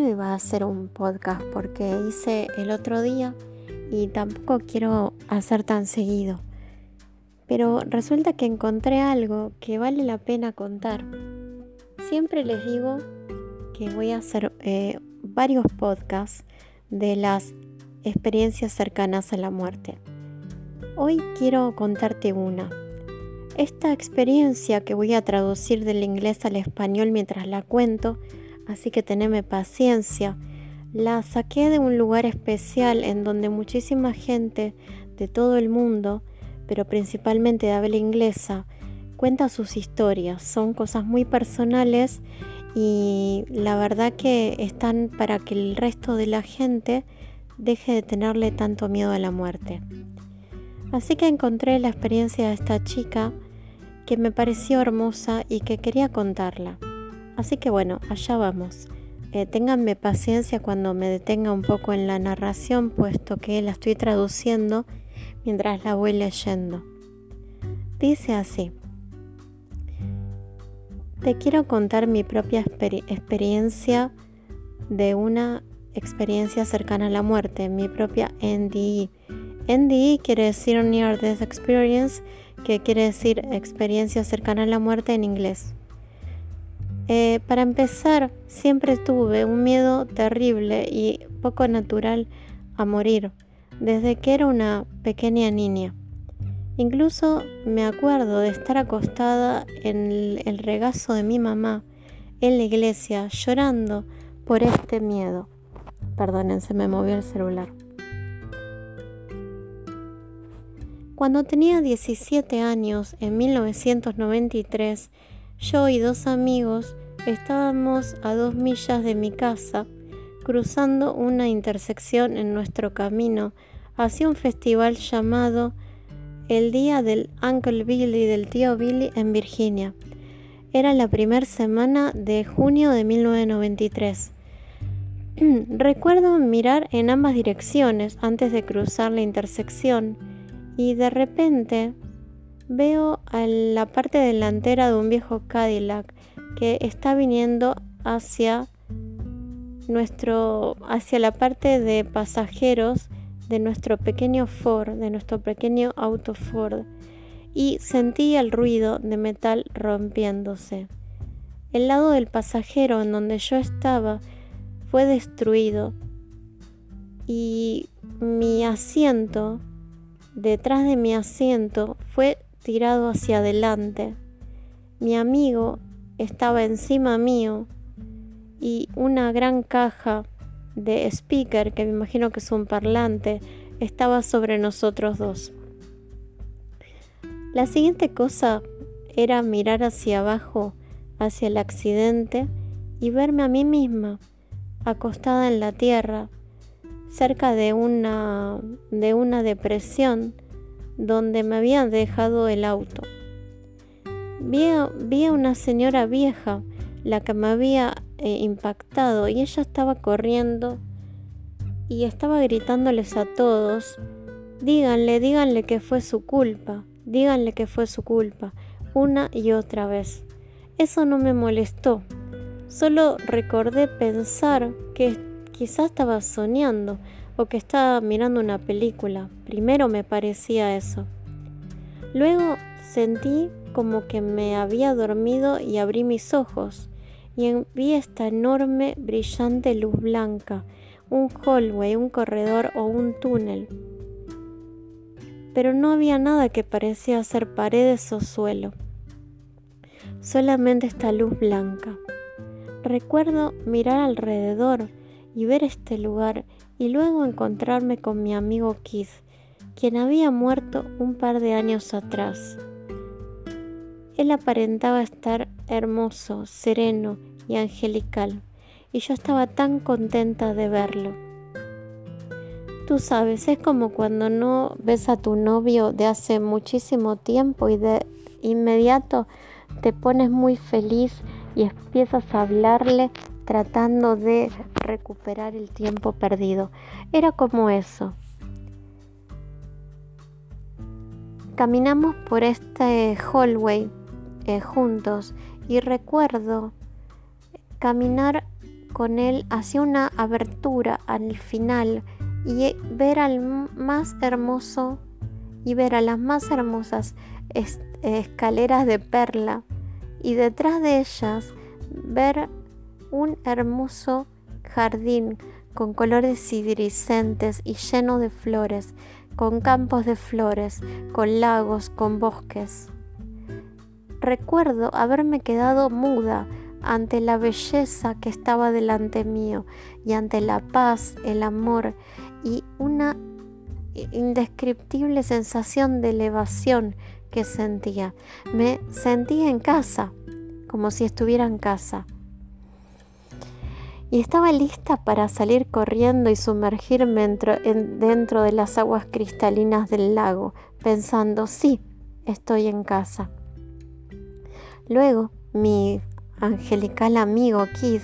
no iba a hacer un podcast porque hice el otro día y tampoco quiero hacer tan seguido. Pero resulta que encontré algo que vale la pena contar. Siempre les digo que voy a hacer eh, varios podcasts de las experiencias cercanas a la muerte. Hoy quiero contarte una. Esta experiencia que voy a traducir del inglés al español mientras la cuento, así que teneme paciencia, la saqué de un lugar especial en donde muchísima gente de todo el mundo, pero principalmente de habla inglesa, cuenta sus historias. Son cosas muy personales y la verdad que están para que el resto de la gente deje de tenerle tanto miedo a la muerte. Así que encontré la experiencia de esta chica que me pareció hermosa y que quería contarla. Así que bueno, allá vamos. Eh, ténganme paciencia cuando me detenga un poco en la narración, puesto que la estoy traduciendo mientras la voy leyendo. Dice así. Te quiero contar mi propia experiencia de una experiencia cercana a la muerte, mi propia NDE. NDE quiere decir Near Death Experience, que quiere decir experiencia cercana a la muerte en inglés. Eh, para empezar, siempre tuve un miedo terrible y poco natural a morir, desde que era una pequeña niña. Incluso me acuerdo de estar acostada en el regazo de mi mamá en la iglesia llorando por este miedo. Perdonen, se me movió el celular. Cuando tenía 17 años, en 1993, yo y dos amigos estábamos a dos millas de mi casa, cruzando una intersección en nuestro camino hacia un festival llamado el Día del Uncle Billy del tío Billy en Virginia. Era la primera semana de junio de 1993. Recuerdo mirar en ambas direcciones antes de cruzar la intersección y de repente veo a la parte delantera de un viejo Cadillac que está viniendo hacia nuestro hacia la parte de pasajeros de nuestro pequeño Ford, de nuestro pequeño auto Ford y sentí el ruido de metal rompiéndose. El lado del pasajero en donde yo estaba fue destruido y mi asiento detrás de mi asiento fue tirado hacia adelante. Mi amigo estaba encima mío y una gran caja de speaker, que me imagino que es un parlante, estaba sobre nosotros dos. La siguiente cosa era mirar hacia abajo, hacia el accidente, y verme a mí misma, acostada en la tierra, cerca de una, de una depresión donde me habían dejado el auto. Vi a, una señora vieja, la que me había eh, impactado, y ella estaba corriendo y estaba gritándoles a todos, díganle, díganle que fue su culpa, díganle que fue su culpa, una y otra vez. Eso no me molestó, solo recordé pensar que Quizás estaba soñando o que estaba mirando una película. Primero me parecía eso. Luego sentí como que me había dormido y abrí mis ojos y vi esta enorme, brillante luz blanca, un hallway, un corredor o un túnel. Pero no había nada que parecía ser paredes o suelo, solamente esta luz blanca. Recuerdo mirar alrededor y ver este lugar y luego encontrarme con mi amigo Keith, quien había muerto un par de años atrás. Él aparentaba estar hermoso, sereno y angelical, y yo estaba tan contenta de verlo. Tú sabes, es como cuando no ves a tu novio de hace muchísimo tiempo y de inmediato te pones muy feliz y empiezas a hablarle tratando de recuperar el tiempo perdido. Era como eso. Caminamos por este hallway eh, juntos y recuerdo caminar con él hacia una abertura al final y ver al más hermoso y ver a las más hermosas escaleras de perla y detrás de ellas ver un hermoso jardín con colores iridiscentes y lleno de flores, con campos de flores, con lagos, con bosques. Recuerdo haberme quedado muda ante la belleza que estaba delante mío y ante la paz, el amor y una indescriptible sensación de elevación que sentía. Me sentía en casa, como si estuviera en casa. Y estaba lista para salir corriendo y sumergirme dentro, de las aguas cristalinas del lago, pensando, sí, estoy en casa. Luego, mi angelical amigo Keith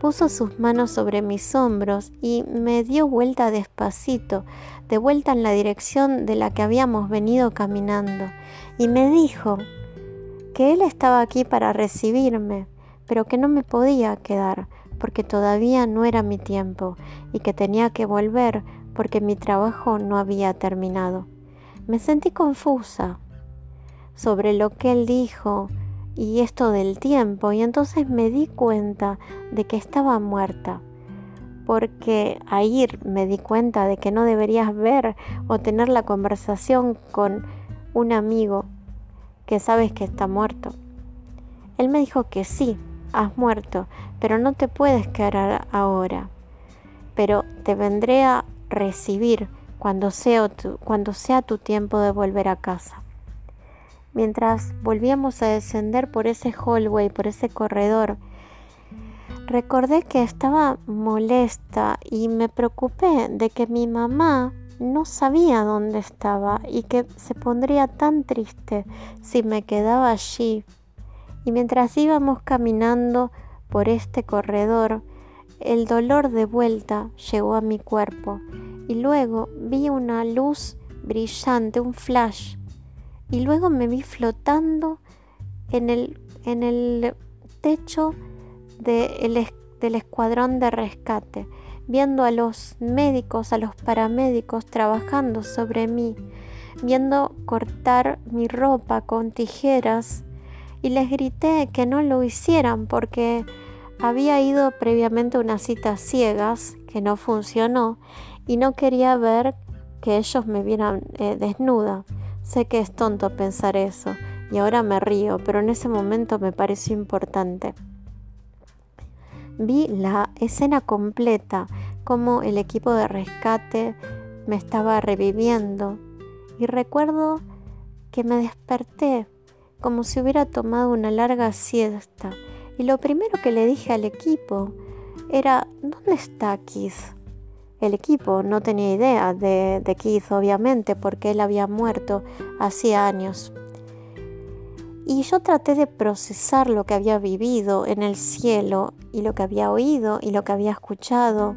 puso sus manos sobre mis hombros y me dio vuelta despacito, de vuelta en la dirección de la que habíamos venido caminando, y me dijo que él estaba aquí para recibirme, pero que no me podía quedar, porque todavía no era mi tiempo, y que tenía que volver porque mi trabajo no había terminado. Me sentí confusa sobre lo que él dijo y esto del tiempo, y entonces me di cuenta de que estaba muerta porque ahí me di cuenta de que no deberías ver o tener la conversación con un amigo que sabes que está muerto. Él me dijo que sí, has muerto, pero no te puedes quedar ahora, pero te vendré a recibir cuando sea tu, cuando sea tu tiempo de volver a casa. Mientras volvíamos a descender por ese hallway, por ese corredor, recordé que estaba molesta y me preocupé de que mi mamá no sabía dónde estaba y que se pondría tan triste si me quedaba allí. Y mientras íbamos caminando por este corredor, el dolor de vuelta llegó a mi cuerpo y luego vi una luz brillante, un flash, y luego me vi flotando en el, en el techo del escuadrón de rescate, viendo a los médicos, a los paramédicos trabajando sobre mí, viendo cortar mi ropa con tijeras y les grité que no lo hicieran porque había ido previamente a una cita ciegas que no funcionó y no quería ver que ellos me vieran eh, desnuda. Sé que es tonto pensar eso y ahora me río, pero en ese momento me pareció importante vi la escena completa, como el equipo de rescate me estaba reviviendo y recuerdo que me desperté como si hubiera tomado una larga siesta y lo primero que le dije al equipo era ¿dónde está Keith? El equipo no tenía idea de, de Keith obviamente porque él había muerto hacía años. Y yo traté de procesar lo que había vivido en el cielo y lo que había oído y lo que había escuchado.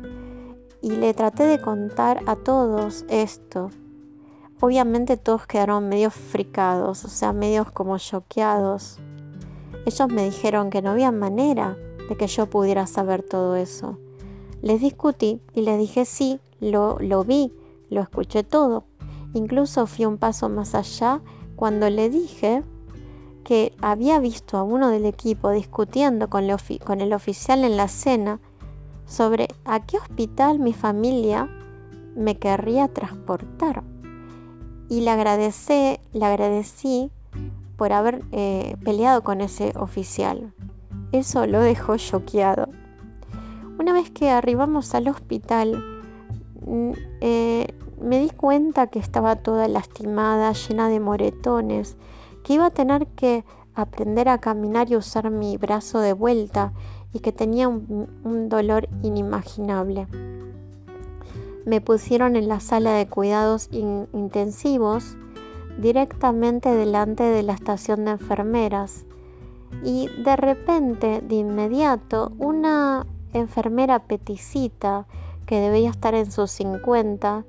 Y le traté de contar a todos esto. Obviamente todos quedaron medio fricados, o sea, medios como choqueados. Ellos me dijeron que no había manera de que yo pudiera saber todo eso. Les discutí y les dije sí, lo, lo vi, lo escuché todo. Incluso fui un paso más allá cuando le dije que había visto a uno del equipo discutiendo con, el oficial en la cena sobre a qué hospital mi familia me querría transportar. Y le agradecí, le agradecí por haber eh, peleado con ese oficial. Eso lo dejó choqueado. Que arribamos al hospital, mm, eh, me di cuenta que estaba toda lastimada, llena de moretones que iba a tener que aprender a caminar y usar mi brazo de vuelta y que tenía un, dolor inimaginable. Me pusieron en la sala de cuidados intensivos directamente delante de la estación de enfermeras y de repente, de inmediato, una enfermera peticita que debía estar en sus 50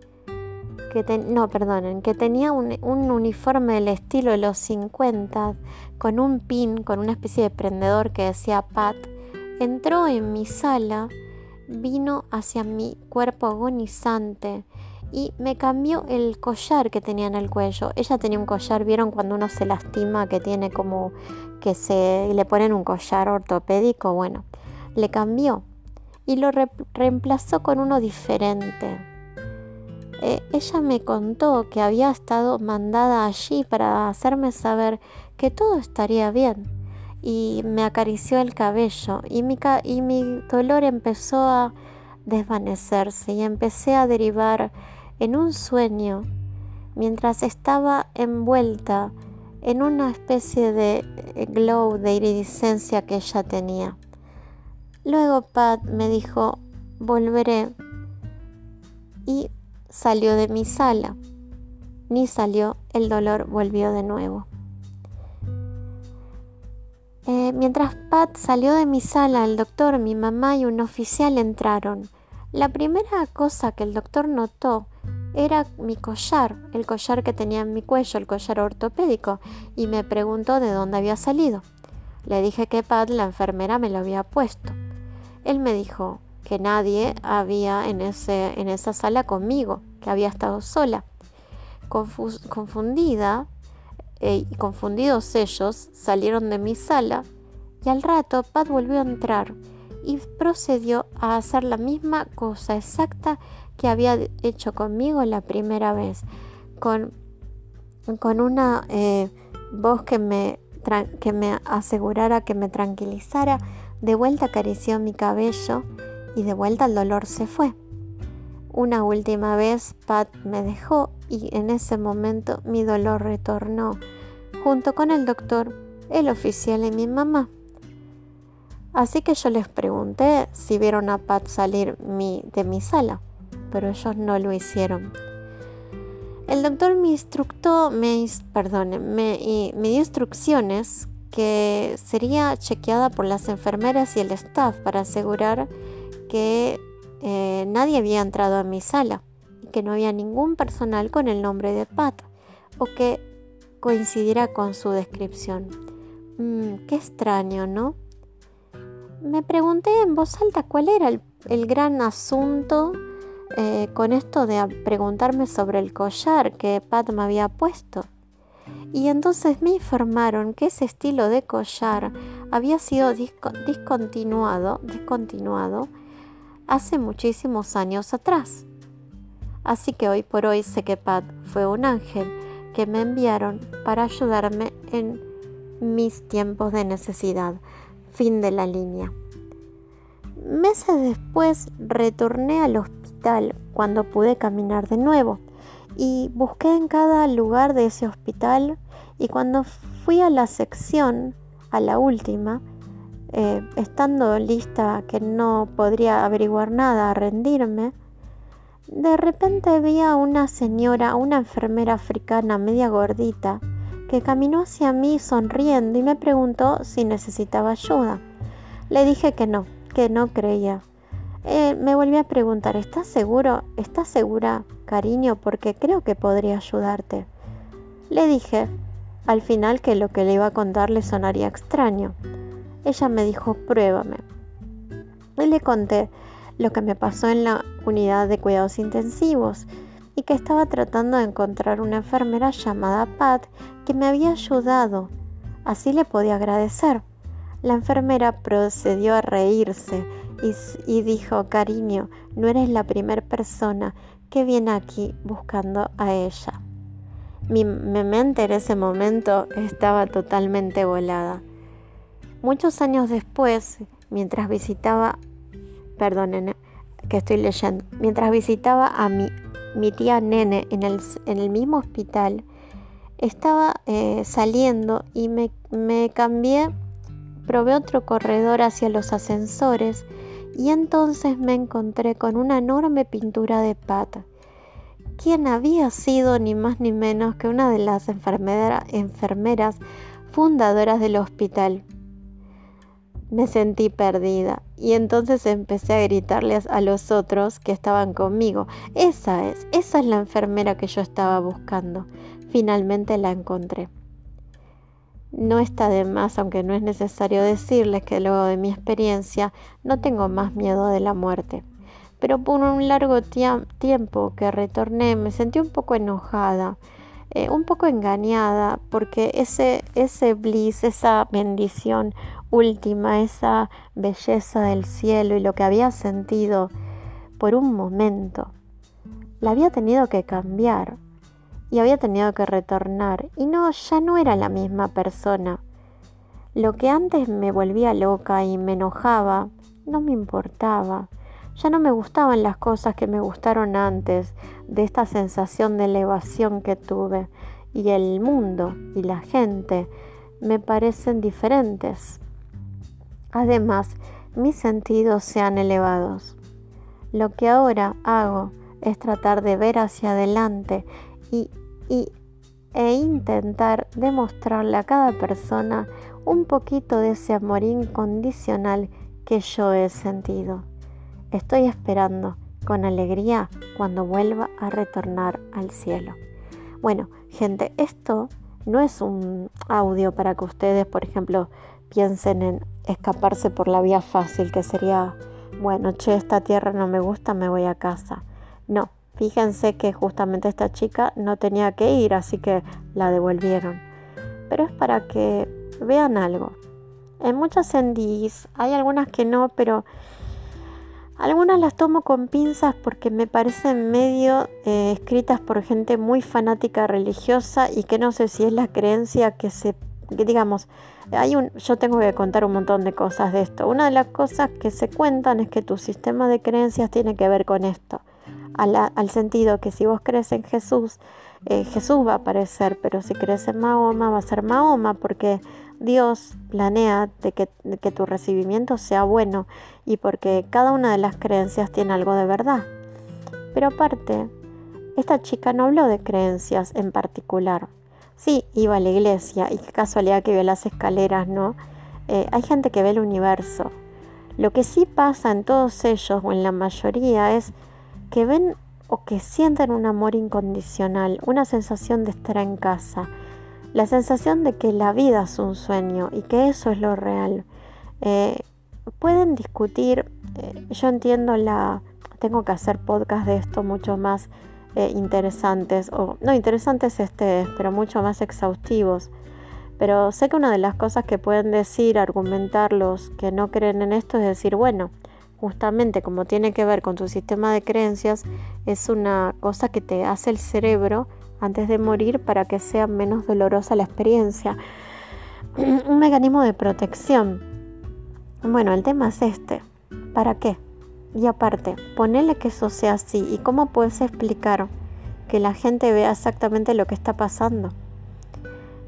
que no, perdonen, que tenía un, uniforme del estilo de los 50 con un pin, con una especie de prendedor que decía Pat, entró en mi sala, vino hacia mi cuerpo agonizante y me cambió el collar que tenía en el cuello. Ella tenía un collar, ¿vieron cuando uno se lastima que tiene como que se le ponen un collar ortopédico? Bueno, le cambió y lo reemplazó con uno diferente. Eh, ella me contó que había estado mandada allí para hacerme saber que todo estaría bien y me acarició el cabello y mi, y mi dolor empezó a desvanecerse y empecé a derivar en un sueño mientras estaba envuelta en una especie de glow de iridiscencia que ella tenía. Luego Pat me dijo, volveré. Y salió de mi sala. Ni salió, el dolor volvió de nuevo. Eh, mientras Pat salió de mi sala, el doctor, mi mamá y un oficial entraron. La primera cosa que el doctor notó era mi collar, el collar que tenía en mi cuello, el collar ortopédico, y me preguntó de dónde había salido. Le dije que Pat, la enfermera, me lo había puesto. Él me dijo que nadie había en, ese, en esa sala conmigo, que había estado sola. confundida eh, y confundidos ellos salieron de mi sala y al rato Pat volvió a entrar y procedió a hacer la misma cosa exacta que había hecho conmigo la primera vez, con, con una eh, voz que me, que me asegurara que me tranquilizara de vuelta acarició mi cabello y de vuelta el dolor se fue. Una última vez Pat me dejó y en ese momento mi dolor retornó, junto con el doctor, el oficial y mi mamá. Así que yo les pregunté si vieron a Pat salir de mi sala, pero ellos no lo hicieron. El doctor me instructó, me, me dio instrucciones que sería chequeada por las enfermeras y el staff para asegurar que eh, nadie había entrado a mi sala y que no había ningún personal con el nombre de Pat o que coincidiera con su descripción. Mm, qué extraño, ¿no? Me pregunté en voz alta cuál era el, gran asunto eh, con esto de preguntarme sobre el collar que Pat me había puesto y entonces me informaron que ese estilo de collar había sido discontinuado, discontinuado hace muchísimos años atrás. Así que hoy por hoy sé que Pat fue un ángel que me enviaron para ayudarme en mis tiempos de necesidad. Fin de la línea. Meses después retorné al cuando pude caminar de nuevo y busqué en cada lugar de ese hospital y cuando fui a la sección, a la última, eh, estando lista que no podría averiguar nada, a rendirme, de repente vi a una señora, una enfermera africana media gordita, que caminó hacia mí sonriendo y me preguntó si necesitaba ayuda. Le dije que no, que no creía. Eh, me volví a preguntar, ¿estás seguro? ¿Estás segura, cariño? Porque creo que podría ayudarte. Le dije, al final, que lo que le iba a contar le sonaría extraño. Ella me dijo, pruébame. Y le conté lo que me pasó en la unidad de cuidados intensivos y que estaba tratando de encontrar una enfermera llamada Pat que me había ayudado. Así le podía agradecer. La enfermera procedió a reírse y, dijo, cariño, no eres la primera persona que viene aquí buscando a ella. Mi, mente en ese momento estaba totalmente volada. Muchos años después, mientras visitaba, perdonen, que estoy leyendo, mientras visitaba a mi, tía Nene en el, mismo hospital, estaba eh, saliendo y me cambié, probé otro corredor hacia los ascensores y entonces me encontré con una enorme pintura de pata, quien había sido ni más ni menos que una de las enfermeras fundadoras del hospital. Me sentí perdida y entonces empecé a gritarles a los otros que estaban conmigo. Esa es, esa es la enfermera que yo estaba buscando. Finalmente la encontré. No está de más, aunque no es necesario decirles que luego de mi experiencia no tengo más miedo de la muerte. Pero por un largo tiempo que retorné me sentí un poco enojada, eh, un poco engañada, porque ese, ese bliss, esa bendición última, esa belleza del cielo y lo que había sentido por un momento, la había tenido que cambiar y había tenido que retornar y no, ya no era la misma persona. Lo que antes me volvía loca y me enojaba, no me importaba. Ya no me gustaban las cosas que me gustaron antes de esta sensación de elevación que tuve y el mundo y la gente me parecen diferentes. Además, mis sentidos se han elevados. Lo que ahora hago es tratar de ver hacia adelante y e intentar demostrarle a cada persona un poquito de ese amor incondicional que yo he sentido. Estoy esperando con alegría cuando vuelva a retornar al cielo. Bueno, gente, esto no es un audio para que ustedes, por ejemplo, piensen en escaparse por la vía fácil, que sería, bueno, che, esta tierra no me gusta, me voy a casa. No, Fíjense que justamente esta chica no tenía que ir, así que la devolvieron. Pero es para que vean algo. En muchas NDs hay algunas que no, pero algunas las tomo con pinzas porque me parecen medio eh, escritas por gente muy fanática religiosa y que no sé si es la creencia que se, digamos, hay un, yo tengo que contar un montón de cosas de esto. Una de las cosas que se cuentan es que tu sistema de creencias tiene que ver con esto al, sentido que si vos crees en Jesús, eh, Jesús va a aparecer, pero si crees en Mahoma, va a ser Mahoma, porque Dios planea de que, que tu recibimiento sea bueno y porque cada una de las creencias tiene algo de verdad. Pero aparte, esta chica no habló de creencias en particular. Sí, iba a la iglesia y qué casualidad que vio las escaleras, ¿no? Eh, hay gente que ve el universo. Lo que sí pasa en todos ellos o en la mayoría es que ven o que sienten un amor incondicional, una sensación de estar en casa, la sensación de que la vida es un sueño y que eso es lo real. Eh, pueden discutir, eh, yo entiendo la, tengo que hacer podcast de esto mucho más eh, interesantes, o no interesantes este, pero mucho más exhaustivos. Pero sé que una de las cosas que pueden decir, argumentar los que no creen en esto es decir, bueno, justamente como tiene que ver con tu sistema de creencias, es una cosa que te hace el cerebro antes de morir para que sea menos dolorosa la experiencia. Un mecanismo de protección. Bueno, el tema es este. ¿Para qué? Y aparte, ponele que eso sea así. ¿Y cómo puedes explicar que la gente vea exactamente lo que está pasando?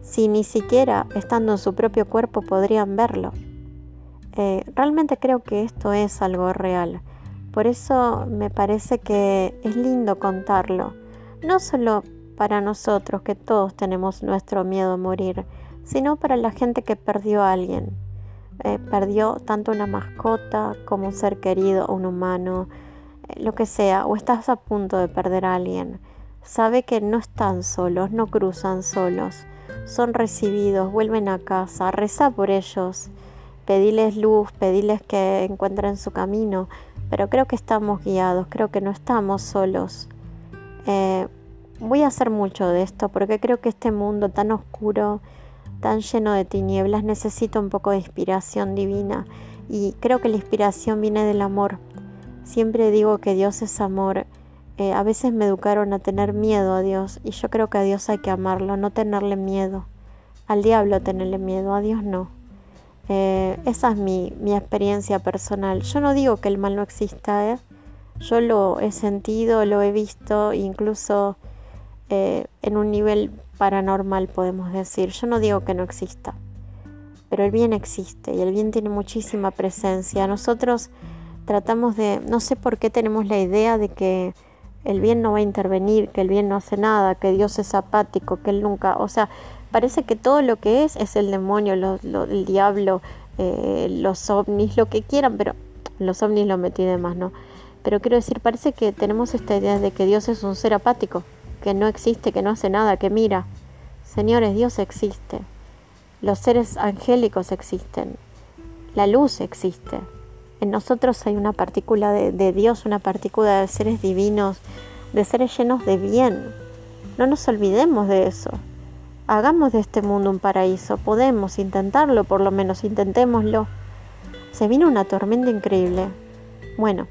Si ni siquiera estando en su propio cuerpo podrían verlo. Eh, realmente creo que esto es algo real. Por eso me parece que es lindo contarlo. No solo para nosotros, que todos tenemos nuestro miedo a morir, sino para la gente que perdió a alguien. Eh, perdió tanto una mascota como un ser querido o un humano, eh, lo que sea, o estás a punto de perder a alguien. Sabe que no están solos, no cruzan solos, son recibidos, vuelven a casa, reza por ellos pedirles luz, pedirles que encuentren su camino, pero creo que estamos guiados, creo que no estamos solos. Eh, voy a hacer mucho de esto porque creo que este mundo tan oscuro, tan lleno de tinieblas, necesita un poco de inspiración divina y creo que la inspiración viene del amor. Siempre digo que Dios es amor. Eh, a veces me educaron a tener miedo a Dios y yo creo que a Dios hay que amarlo, no tenerle miedo. Al diablo tenerle miedo, a Dios no. Eh, esa es mi, experiencia personal. Yo no digo que el mal no exista, ¿eh? yo lo he sentido, lo he visto, incluso eh, en un nivel paranormal podemos decir. Yo no digo que no exista, pero el bien existe y el bien tiene muchísima presencia. Nosotros tratamos de, no sé por qué tenemos la idea de que el bien no va a intervenir, que el bien no hace nada, que Dios es apático, que Él nunca, o sea, parece que todo lo que es es el demonio, el diablo, eh, los ovnis, lo que quieran, pero los ovnis lo metí de más, ¿no? Pero quiero decir, parece que tenemos esta idea de que Dios es un ser apático, que no existe, que no hace nada, que mira. Señores, Dios existe. Los seres angélicos existen. La luz existe. En nosotros hay una partícula de, de Dios, una partícula de seres divinos, de seres llenos de bien. No nos olvidemos de eso. Hagamos de este mundo un paraíso. Podemos intentarlo, por lo menos intentémoslo. Se vino una tormenta increíble. Bueno,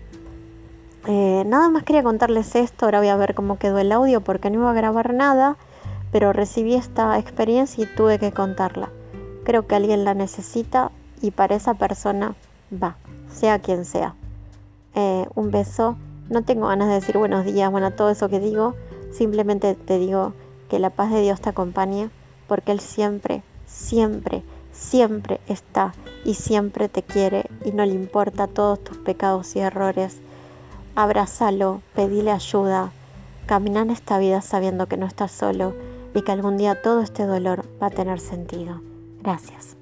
eh, nada más quería contarles esto. Ahora voy a ver cómo quedó el audio porque no iba a grabar nada, pero recibí esta experiencia y tuve que contarla. Creo que alguien la necesita y para esa persona va, sea quien sea. Eh, un beso. No tengo ganas de decir buenos días, bueno, todo eso que digo. Simplemente te digo que la paz de Dios te acompañe porque Él siempre, siempre, siempre está y siempre te quiere y no le importa todos tus pecados y errores. Abrázalo, pedile ayuda, camina en esta vida sabiendo que no estás solo y que algún día todo este dolor va a tener sentido. Gracias.